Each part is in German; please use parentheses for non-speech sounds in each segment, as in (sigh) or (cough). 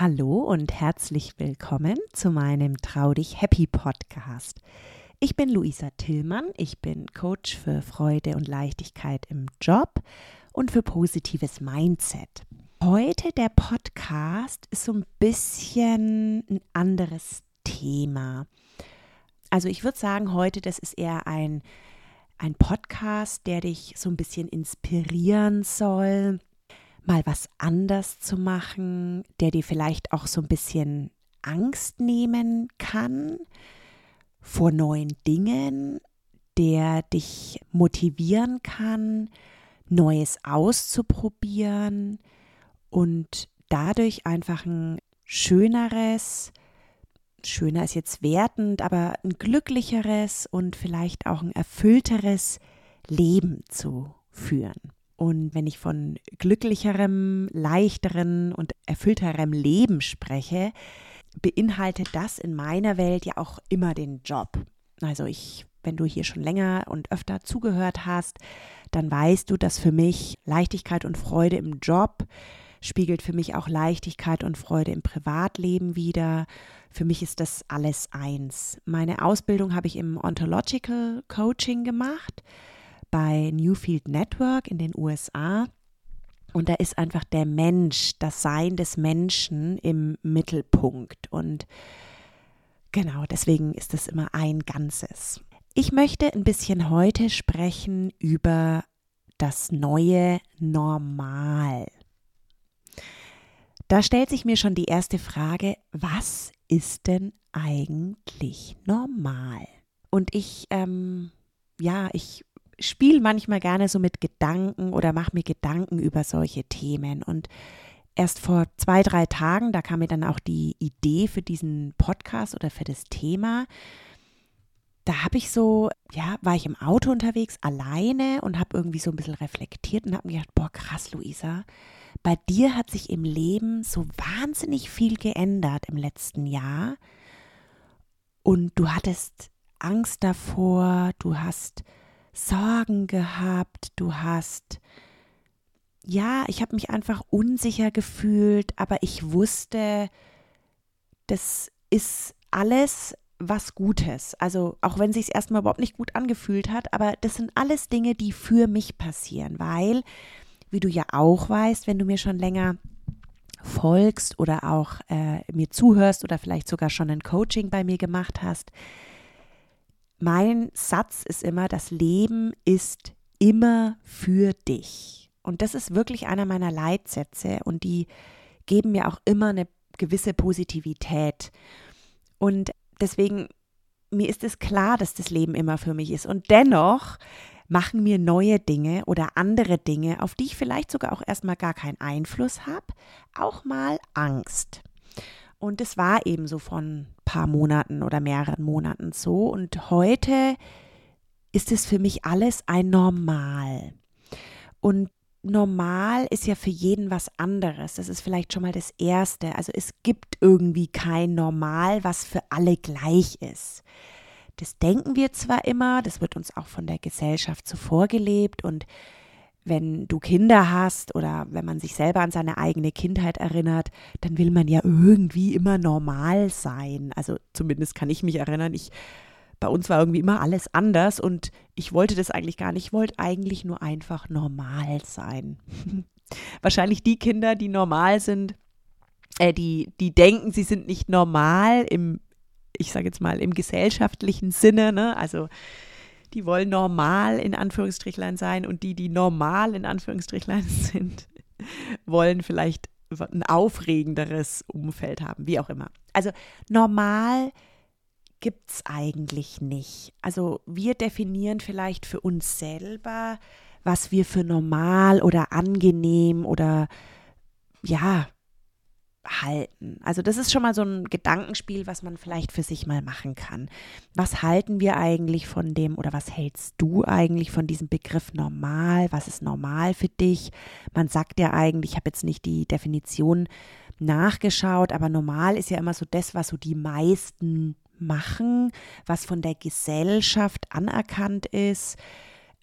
Hallo und herzlich willkommen zu meinem Trau dich Happy Podcast. Ich bin Luisa Tillmann, ich bin Coach für Freude und Leichtigkeit im Job und für positives Mindset. Heute der Podcast ist so ein bisschen ein anderes Thema. Also ich würde sagen, heute das ist eher ein, ein Podcast, der dich so ein bisschen inspirieren soll, mal was anders zu machen, der dir vielleicht auch so ein bisschen Angst nehmen kann vor neuen Dingen, der dich motivieren kann, Neues auszuprobieren und dadurch einfach ein schöneres, schöner ist jetzt wertend, aber ein glücklicheres und vielleicht auch ein erfüllteres Leben zu führen. Und wenn ich von glücklicherem, leichteren und erfüllterem Leben spreche, beinhaltet das in meiner Welt ja auch immer den Job. Also ich, wenn du hier schon länger und öfter zugehört hast, dann weißt du, dass für mich Leichtigkeit und Freude im Job spiegelt für mich auch Leichtigkeit und Freude im Privatleben wieder. Für mich ist das alles eins. Meine Ausbildung habe ich im Ontological Coaching gemacht bei Newfield Network in den USA. Und da ist einfach der Mensch, das Sein des Menschen im Mittelpunkt. Und genau, deswegen ist es immer ein Ganzes. Ich möchte ein bisschen heute sprechen über das neue Normal. Da stellt sich mir schon die erste Frage, was ist denn eigentlich normal? Und ich, ähm, ja, ich spiele manchmal gerne so mit Gedanken oder mache mir Gedanken über solche Themen. Und erst vor zwei, drei Tagen, da kam mir dann auch die Idee für diesen Podcast oder für das Thema. Da habe ich so, ja, war ich im Auto unterwegs alleine und habe irgendwie so ein bisschen reflektiert und habe mir gedacht, boah, krass, Luisa, bei dir hat sich im Leben so wahnsinnig viel geändert im letzten Jahr. Und du hattest Angst davor, du hast Sorgen gehabt, du hast, ja, ich habe mich einfach unsicher gefühlt, aber ich wusste, das ist alles was Gutes. Also auch wenn sich es erstmal überhaupt nicht gut angefühlt hat, aber das sind alles Dinge, die für mich passieren, weil, wie du ja auch weißt, wenn du mir schon länger folgst oder auch äh, mir zuhörst oder vielleicht sogar schon ein Coaching bei mir gemacht hast, mein Satz ist immer, das Leben ist immer für dich. Und das ist wirklich einer meiner Leitsätze und die geben mir auch immer eine gewisse Positivität. Und deswegen, mir ist es klar, dass das Leben immer für mich ist. Und dennoch machen mir neue Dinge oder andere Dinge, auf die ich vielleicht sogar auch erstmal gar keinen Einfluss habe, auch mal Angst. Und es war eben so von ein paar Monaten oder mehreren Monaten so. Und heute ist es für mich alles ein Normal. Und normal ist ja für jeden was anderes. Das ist vielleicht schon mal das Erste. Also es gibt irgendwie kein Normal, was für alle gleich ist. Das denken wir zwar immer, das wird uns auch von der Gesellschaft so vorgelebt und wenn du Kinder hast oder wenn man sich selber an seine eigene Kindheit erinnert, dann will man ja irgendwie immer normal sein. Also zumindest kann ich mich erinnern, ich bei uns war irgendwie immer alles anders und ich wollte das eigentlich gar nicht. Ich wollte eigentlich nur einfach normal sein. (laughs) Wahrscheinlich die Kinder, die normal sind, äh, die, die denken, sie sind nicht normal im, ich sage jetzt mal, im gesellschaftlichen Sinne, ne? Also die wollen normal in Anführungsstrichlein sein und die, die normal in Anführungsstrichlein (laughs) sind, wollen vielleicht ein aufregenderes Umfeld haben, wie auch immer. Also normal gibt es eigentlich nicht. Also wir definieren vielleicht für uns selber, was wir für normal oder angenehm oder ja, halten. Also das ist schon mal so ein Gedankenspiel, was man vielleicht für sich mal machen kann. Was halten wir eigentlich von dem oder was hältst du eigentlich von diesem Begriff normal? Was ist normal für dich? Man sagt ja eigentlich, ich habe jetzt nicht die Definition nachgeschaut, aber normal ist ja immer so das, was so die meisten machen, was von der Gesellschaft anerkannt ist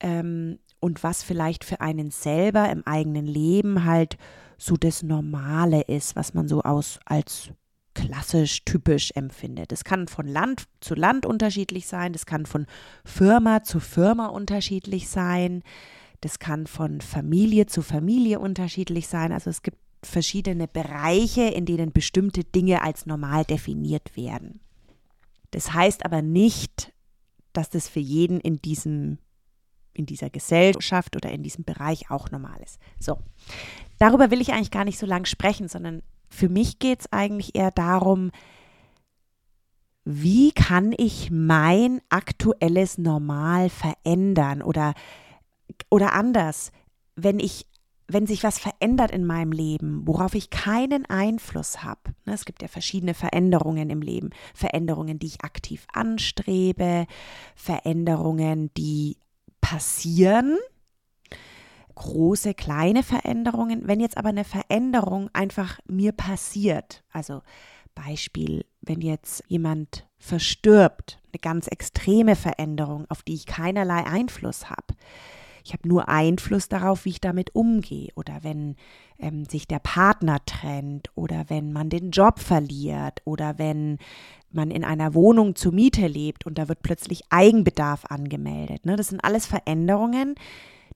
ähm, und was vielleicht für einen selber im eigenen Leben halt so das Normale ist, was man so aus als klassisch, typisch empfindet. Es kann von Land zu Land unterschiedlich sein, das kann von Firma zu Firma unterschiedlich sein, das kann von Familie zu Familie unterschiedlich sein. Also es gibt verschiedene Bereiche, in denen bestimmte Dinge als normal definiert werden. Das heißt aber nicht, dass das für jeden in diesem in dieser Gesellschaft oder in diesem Bereich auch normal ist. So, darüber will ich eigentlich gar nicht so lange sprechen, sondern für mich geht es eigentlich eher darum, wie kann ich mein aktuelles Normal verändern oder, oder anders, wenn ich wenn sich was verändert in meinem Leben, worauf ich keinen Einfluss habe. Ne, es gibt ja verschiedene Veränderungen im Leben. Veränderungen, die ich aktiv anstrebe, Veränderungen, die passieren, große, kleine Veränderungen. Wenn jetzt aber eine Veränderung einfach mir passiert, also Beispiel, wenn jetzt jemand verstirbt, eine ganz extreme Veränderung, auf die ich keinerlei Einfluss habe. Ich habe nur Einfluss darauf, wie ich damit umgehe. Oder wenn ähm, sich der Partner trennt oder wenn man den Job verliert oder wenn man in einer Wohnung zur Miete lebt und da wird plötzlich Eigenbedarf angemeldet. Ne? Das sind alles Veränderungen,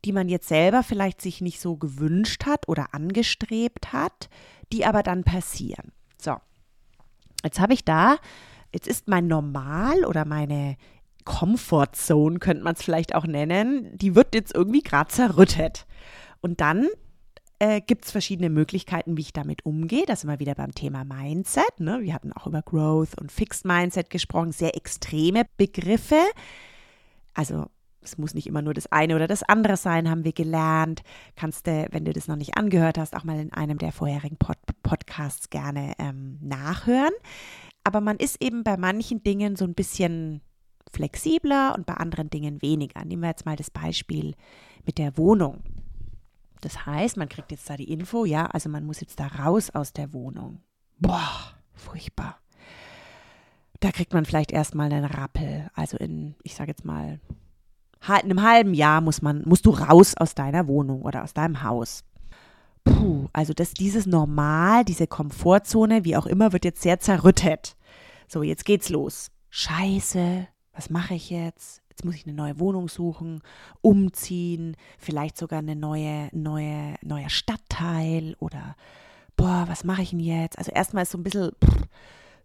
die man jetzt selber vielleicht sich nicht so gewünscht hat oder angestrebt hat, die aber dann passieren. So, jetzt habe ich da, jetzt ist mein Normal oder meine Comfortzone, könnte man es vielleicht auch nennen, die wird jetzt irgendwie gerade zerrüttet. Und dann äh, gibt es verschiedene Möglichkeiten, wie ich damit umgehe. Das wir wieder beim Thema Mindset. Ne? Wir hatten auch über Growth und Fixed Mindset gesprochen, sehr extreme Begriffe. Also es muss nicht immer nur das eine oder das andere sein, haben wir gelernt. Kannst du, wenn du das noch nicht angehört hast, auch mal in einem der vorherigen Pod Podcasts gerne ähm, nachhören. Aber man ist eben bei manchen Dingen so ein bisschen flexibler und bei anderen Dingen weniger. Nehmen wir jetzt mal das Beispiel mit der Wohnung. Das heißt, man kriegt jetzt da die Info, ja, also man muss jetzt da raus aus der Wohnung. Boah, furchtbar. Da kriegt man vielleicht erstmal einen Rappel. Also in, ich sage jetzt mal, in einem halben Jahr muss man, musst du raus aus deiner Wohnung oder aus deinem Haus. Puh, also das, dieses Normal, diese Komfortzone, wie auch immer, wird jetzt sehr zerrüttet. So, jetzt geht's los. Scheiße, was mache ich jetzt? Jetzt muss ich eine neue Wohnung suchen, umziehen, vielleicht sogar eine neue, neue, neuer Stadtteil oder boah, was mache ich denn jetzt? Also erstmal ist so ein bisschen pff,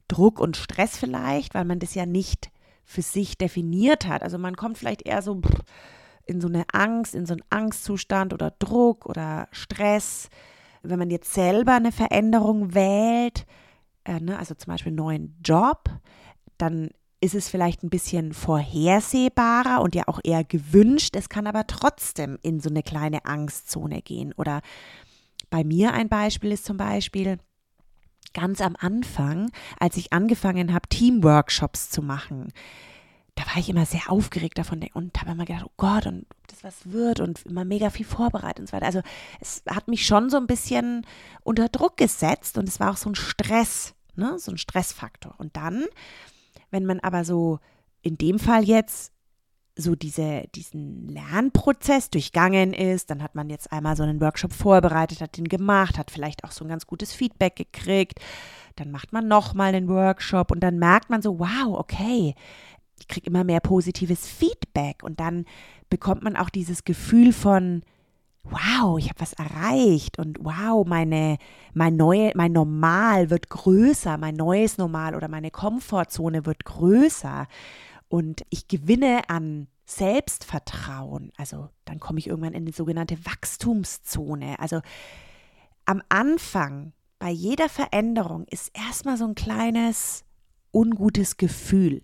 Druck und Stress vielleicht, weil man das ja nicht für sich definiert hat. Also man kommt vielleicht eher so pff, in so eine Angst, in so einen Angstzustand oder Druck oder Stress. Wenn man jetzt selber eine Veränderung wählt, äh, ne, also zum Beispiel einen neuen Job, dann ist es vielleicht ein bisschen vorhersehbarer und ja auch eher gewünscht. Es kann aber trotzdem in so eine kleine Angstzone gehen. Oder bei mir ein Beispiel ist zum Beispiel, ganz am Anfang, als ich angefangen habe, Teamworkshops zu machen, da war ich immer sehr aufgeregt davon und habe immer gedacht, oh Gott, und ob das was wird und immer mega viel vorbereitet und so weiter. Also es hat mich schon so ein bisschen unter Druck gesetzt und es war auch so ein Stress, ne, so ein Stressfaktor. Und dann wenn man aber so in dem Fall jetzt so diese, diesen Lernprozess durchgangen ist, dann hat man jetzt einmal so einen Workshop vorbereitet, hat den gemacht, hat vielleicht auch so ein ganz gutes Feedback gekriegt, dann macht man nochmal einen Workshop und dann merkt man so, wow, okay, ich kriege immer mehr positives Feedback. Und dann bekommt man auch dieses Gefühl von, wow, ich habe was erreicht und wow, meine, mein, neue, mein Normal wird größer, mein neues Normal oder meine Komfortzone wird größer und ich gewinne an Selbstvertrauen. Also dann komme ich irgendwann in die sogenannte Wachstumszone. Also am Anfang bei jeder Veränderung ist erstmal so ein kleines ungutes Gefühl.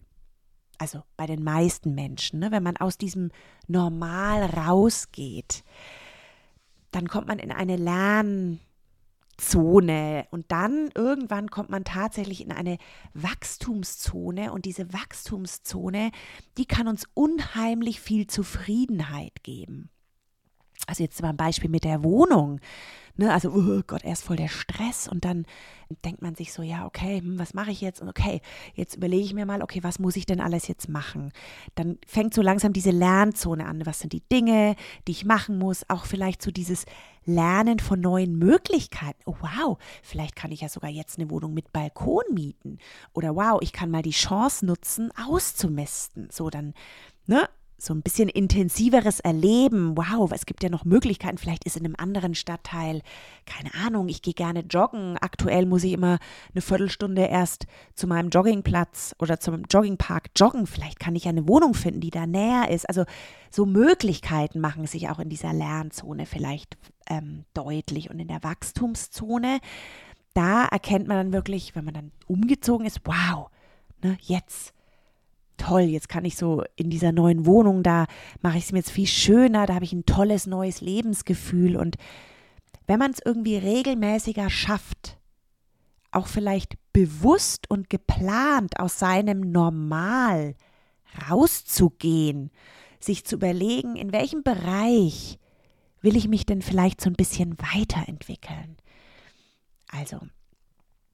Also bei den meisten Menschen, ne? wenn man aus diesem Normal rausgeht dann kommt man in eine Lernzone und dann irgendwann kommt man tatsächlich in eine Wachstumszone und diese Wachstumszone, die kann uns unheimlich viel Zufriedenheit geben. Also jetzt mal ein Beispiel mit der Wohnung. Ne, also, oh Gott, erst voll der Stress und dann denkt man sich so, ja, okay, hm, was mache ich jetzt? Und okay, jetzt überlege ich mir mal, okay, was muss ich denn alles jetzt machen? Dann fängt so langsam diese Lernzone an. Was sind die Dinge, die ich machen muss? Auch vielleicht so dieses Lernen von neuen Möglichkeiten. Oh, wow, vielleicht kann ich ja sogar jetzt eine Wohnung mit Balkon mieten. Oder wow, ich kann mal die Chance nutzen, auszumisten. So, dann, ne, so ein bisschen intensiveres Erleben. Wow, es gibt ja noch Möglichkeiten. Vielleicht ist in einem anderen Stadtteil, keine Ahnung, ich gehe gerne joggen. Aktuell muss ich immer eine Viertelstunde erst zu meinem Joggingplatz oder zum Joggingpark joggen. Vielleicht kann ich eine Wohnung finden, die da näher ist. Also so Möglichkeiten machen sich auch in dieser Lernzone vielleicht ähm, deutlich und in der Wachstumszone. Da erkennt man dann wirklich, wenn man dann umgezogen ist, wow, ne, jetzt toll, jetzt kann ich so in dieser neuen Wohnung, da mache ich es mir jetzt viel schöner, da habe ich ein tolles neues Lebensgefühl. Und wenn man es irgendwie regelmäßiger schafft, auch vielleicht bewusst und geplant aus seinem Normal rauszugehen, sich zu überlegen, in welchem Bereich will ich mich denn vielleicht so ein bisschen weiterentwickeln. Also,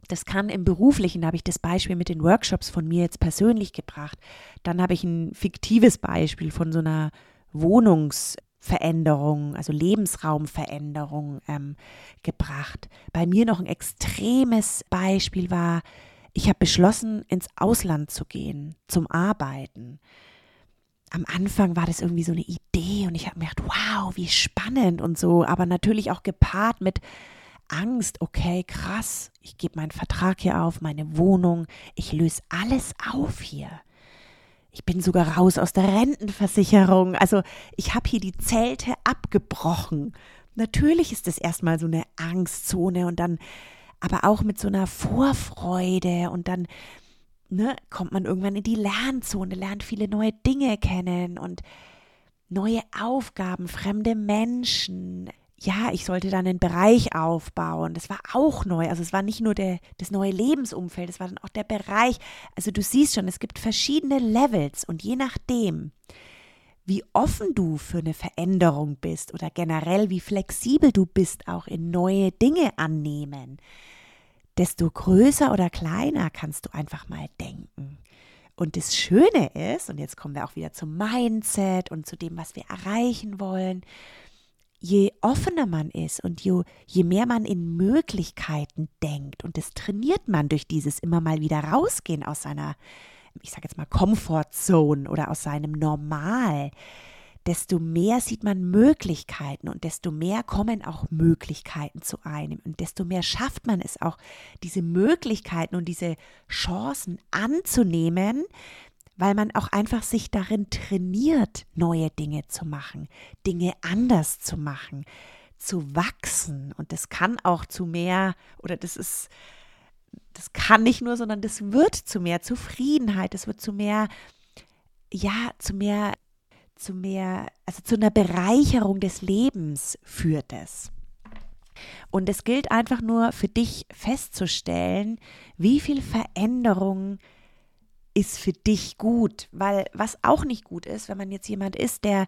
das kann im beruflichen, da habe ich das Beispiel mit den Workshops von mir jetzt persönlich gebracht. Dann habe ich ein fiktives Beispiel von so einer Wohnungsveränderung, also Lebensraumveränderung ähm, gebracht. Bei mir noch ein extremes Beispiel war, ich habe beschlossen, ins Ausland zu gehen, zum Arbeiten. Am Anfang war das irgendwie so eine Idee und ich habe mir gedacht, wow, wie spannend und so, aber natürlich auch gepaart mit Angst, okay, krass, ich gebe meinen Vertrag hier auf, meine Wohnung, ich löse alles auf hier. Ich bin sogar raus aus der Rentenversicherung. Also ich habe hier die Zelte abgebrochen. Natürlich ist es erstmal so eine Angstzone und dann aber auch mit so einer Vorfreude und dann ne, kommt man irgendwann in die Lernzone, lernt viele neue Dinge kennen und neue Aufgaben, fremde Menschen, ja, ich sollte dann einen Bereich aufbauen. Das war auch neu. Also es war nicht nur der, das neue Lebensumfeld, es war dann auch der Bereich. Also du siehst schon, es gibt verschiedene Levels und je nachdem, wie offen du für eine Veränderung bist oder generell wie flexibel du bist, auch in neue Dinge annehmen, desto größer oder kleiner kannst du einfach mal denken. Und das Schöne ist, und jetzt kommen wir auch wieder zum Mindset und zu dem, was wir erreichen wollen, je offener man ist und je, je mehr man in Möglichkeiten denkt, und das trainiert man durch dieses immer mal wieder rausgehen aus seiner, ich sage jetzt mal, Comfortzone oder aus seinem Normal, desto mehr sieht man Möglichkeiten und desto mehr kommen auch Möglichkeiten zu einem und desto mehr schafft man es auch, diese Möglichkeiten und diese Chancen anzunehmen, weil man auch einfach sich darin trainiert, neue Dinge zu machen, Dinge anders zu machen, zu wachsen. Und das kann auch zu mehr, oder das ist, das kann nicht nur, sondern das wird zu mehr Zufriedenheit, das wird zu mehr, ja, zu mehr, zu mehr, also zu einer Bereicherung des Lebens führt es. Und es gilt einfach nur für dich festzustellen, wie viel Veränderung ist für dich gut, weil was auch nicht gut ist, wenn man jetzt jemand ist, der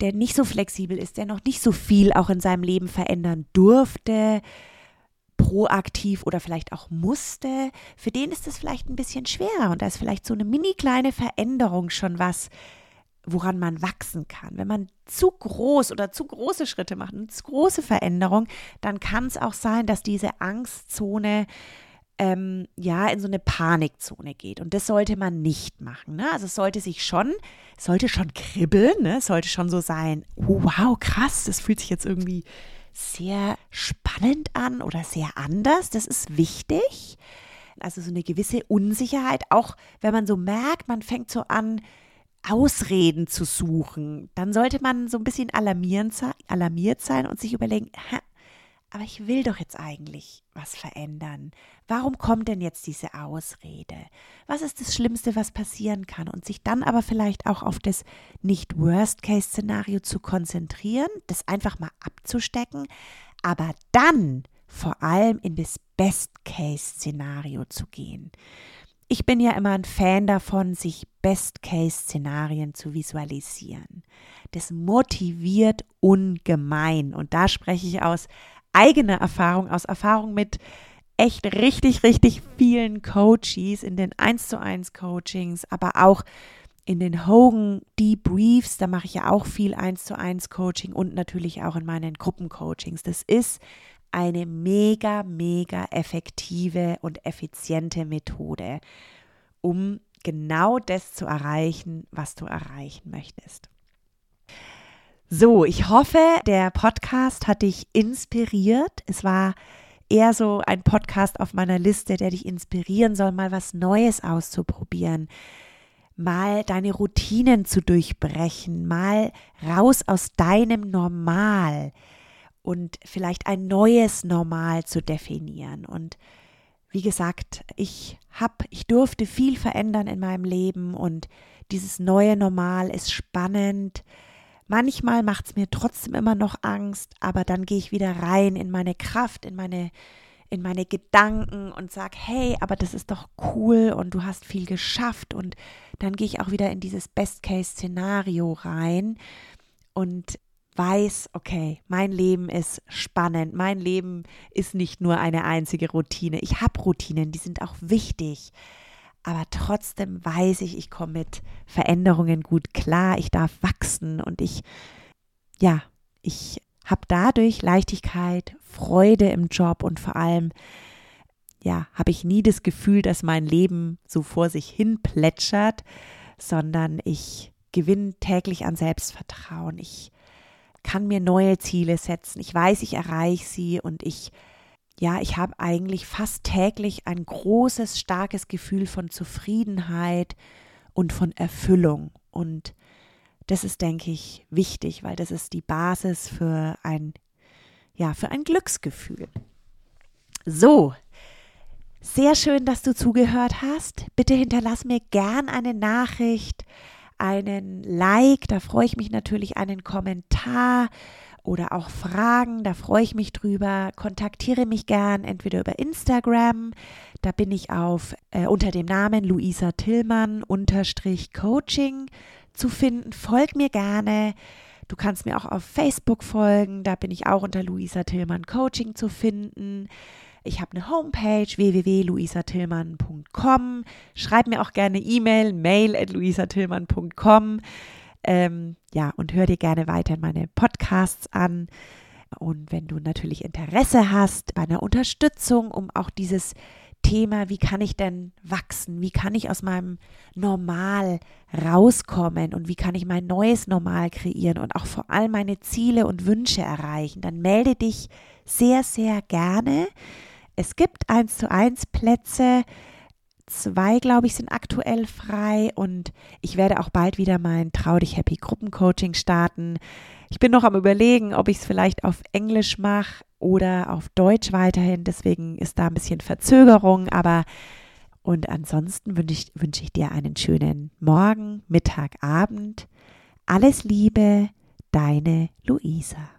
der nicht so flexibel ist, der noch nicht so viel auch in seinem Leben verändern durfte, proaktiv oder vielleicht auch musste, für den ist es vielleicht ein bisschen schwerer und da ist vielleicht so eine mini kleine Veränderung schon was, woran man wachsen kann. Wenn man zu groß oder zu große Schritte macht, eine zu große Veränderung, dann kann es auch sein, dass diese Angstzone ähm, ja in so eine Panikzone geht. Und das sollte man nicht machen. Ne? Also es sollte sich schon, sollte schon kribbeln, ne? es sollte schon so sein, oh, wow, krass, das fühlt sich jetzt irgendwie sehr spannend an oder sehr anders. Das ist wichtig. Also so eine gewisse Unsicherheit, auch wenn man so merkt, man fängt so an, Ausreden zu suchen, dann sollte man so ein bisschen alarmiert sein und sich überlegen, aber ich will doch jetzt eigentlich was verändern. Warum kommt denn jetzt diese Ausrede? Was ist das Schlimmste, was passieren kann? Und sich dann aber vielleicht auch auf das nicht Worst-Case-Szenario zu konzentrieren, das einfach mal abzustecken, aber dann vor allem in das Best-Case-Szenario zu gehen. ich bin ja immer ein Fan davon, sich Best-Case-Szenarien zu visualisieren. Das motiviert ungemein. Und da spreche ich aus eigener Erfahrung, aus Erfahrung mit echt richtig, richtig vielen Coaches in den 1 zu 1 Coachings, aber auch in den Hogan Debriefs, da mache ich ja auch viel 1 zu 1 Coaching und natürlich auch in meinen Gruppencoachings. Das ist eine mega, mega effektive und effiziente Methode, um genau das zu erreichen, was du erreichen möchtest. So, ich hoffe, der Podcast hat dich inspiriert. Es war eher so ein Podcast auf meiner Liste, der dich inspirieren soll, mal was Neues auszuprobieren, mal deine Routinen zu durchbrechen, mal raus aus deinem Normal und vielleicht ein neues Normal zu definieren. Und wie gesagt, ich habe, ich durfte viel verändern in meinem Leben und dieses neue Normal ist spannend. Manchmal macht es mir trotzdem immer noch Angst, aber dann gehe ich wieder rein in meine Kraft, in meine, in meine Gedanken und sage, hey, aber das ist doch cool und du hast viel geschafft und dann gehe ich auch wieder in dieses Best-Case-Szenario rein und weiß, okay, mein Leben ist spannend, mein Leben ist nicht nur eine einzige Routine. Ich habe Routinen, die sind auch wichtig. Aber trotzdem weiß ich, ich komme mit Veränderungen gut klar, ich darf wachsen und ich, ja, ich habe dadurch Leichtigkeit, Freude im Job und vor allem, ja, habe ich nie das Gefühl, dass mein Leben so vor sich hin plätschert, sondern ich gewinne täglich an Selbstvertrauen. Ich kann mir neue Ziele setzen. Ich weiß, ich erreiche sie und ich, ja, ich habe eigentlich fast täglich ein großes, starkes Gefühl von Zufriedenheit und von Erfüllung. Und das ist, denke ich, wichtig, weil das ist die Basis für ein, ja, für ein Glücksgefühl. So, sehr schön, dass du zugehört hast. Bitte hinterlass mir gern eine Nachricht einen Like, da freue ich mich natürlich, einen Kommentar oder auch Fragen, da freue ich mich drüber. Kontaktiere mich gern entweder über Instagram, da bin ich auf äh, unter dem Namen Luisa Tillmann unterstrich Coaching zu finden. Folg mir gerne. Du kannst mir auch auf Facebook folgen, da bin ich auch unter Luisa Tillmann Coaching zu finden. Ich habe eine Homepage www.luisatillmann.com. Schreib mir auch gerne E-Mail, mail at luisatillmann.com. Ähm, ja, und hör dir gerne weiter meine Podcasts an. Und wenn du natürlich Interesse hast bei einer Unterstützung, um auch dieses Thema, wie kann ich denn wachsen? Wie kann ich aus meinem Normal rauskommen? Und wie kann ich mein neues Normal kreieren und auch vor allem meine Ziele und Wünsche erreichen? Dann melde dich sehr, sehr gerne. Es gibt eins zu eins Plätze. Zwei, glaube ich, sind aktuell frei und ich werde auch bald wieder mein Trau dich Happy Gruppencoaching starten. Ich bin noch am Überlegen, ob ich es vielleicht auf Englisch mache oder auf Deutsch weiterhin. Deswegen ist da ein bisschen Verzögerung, aber und ansonsten wünsche ich, wünsche ich dir einen schönen Morgen, Mittag, Abend. Alles Liebe, deine Luisa.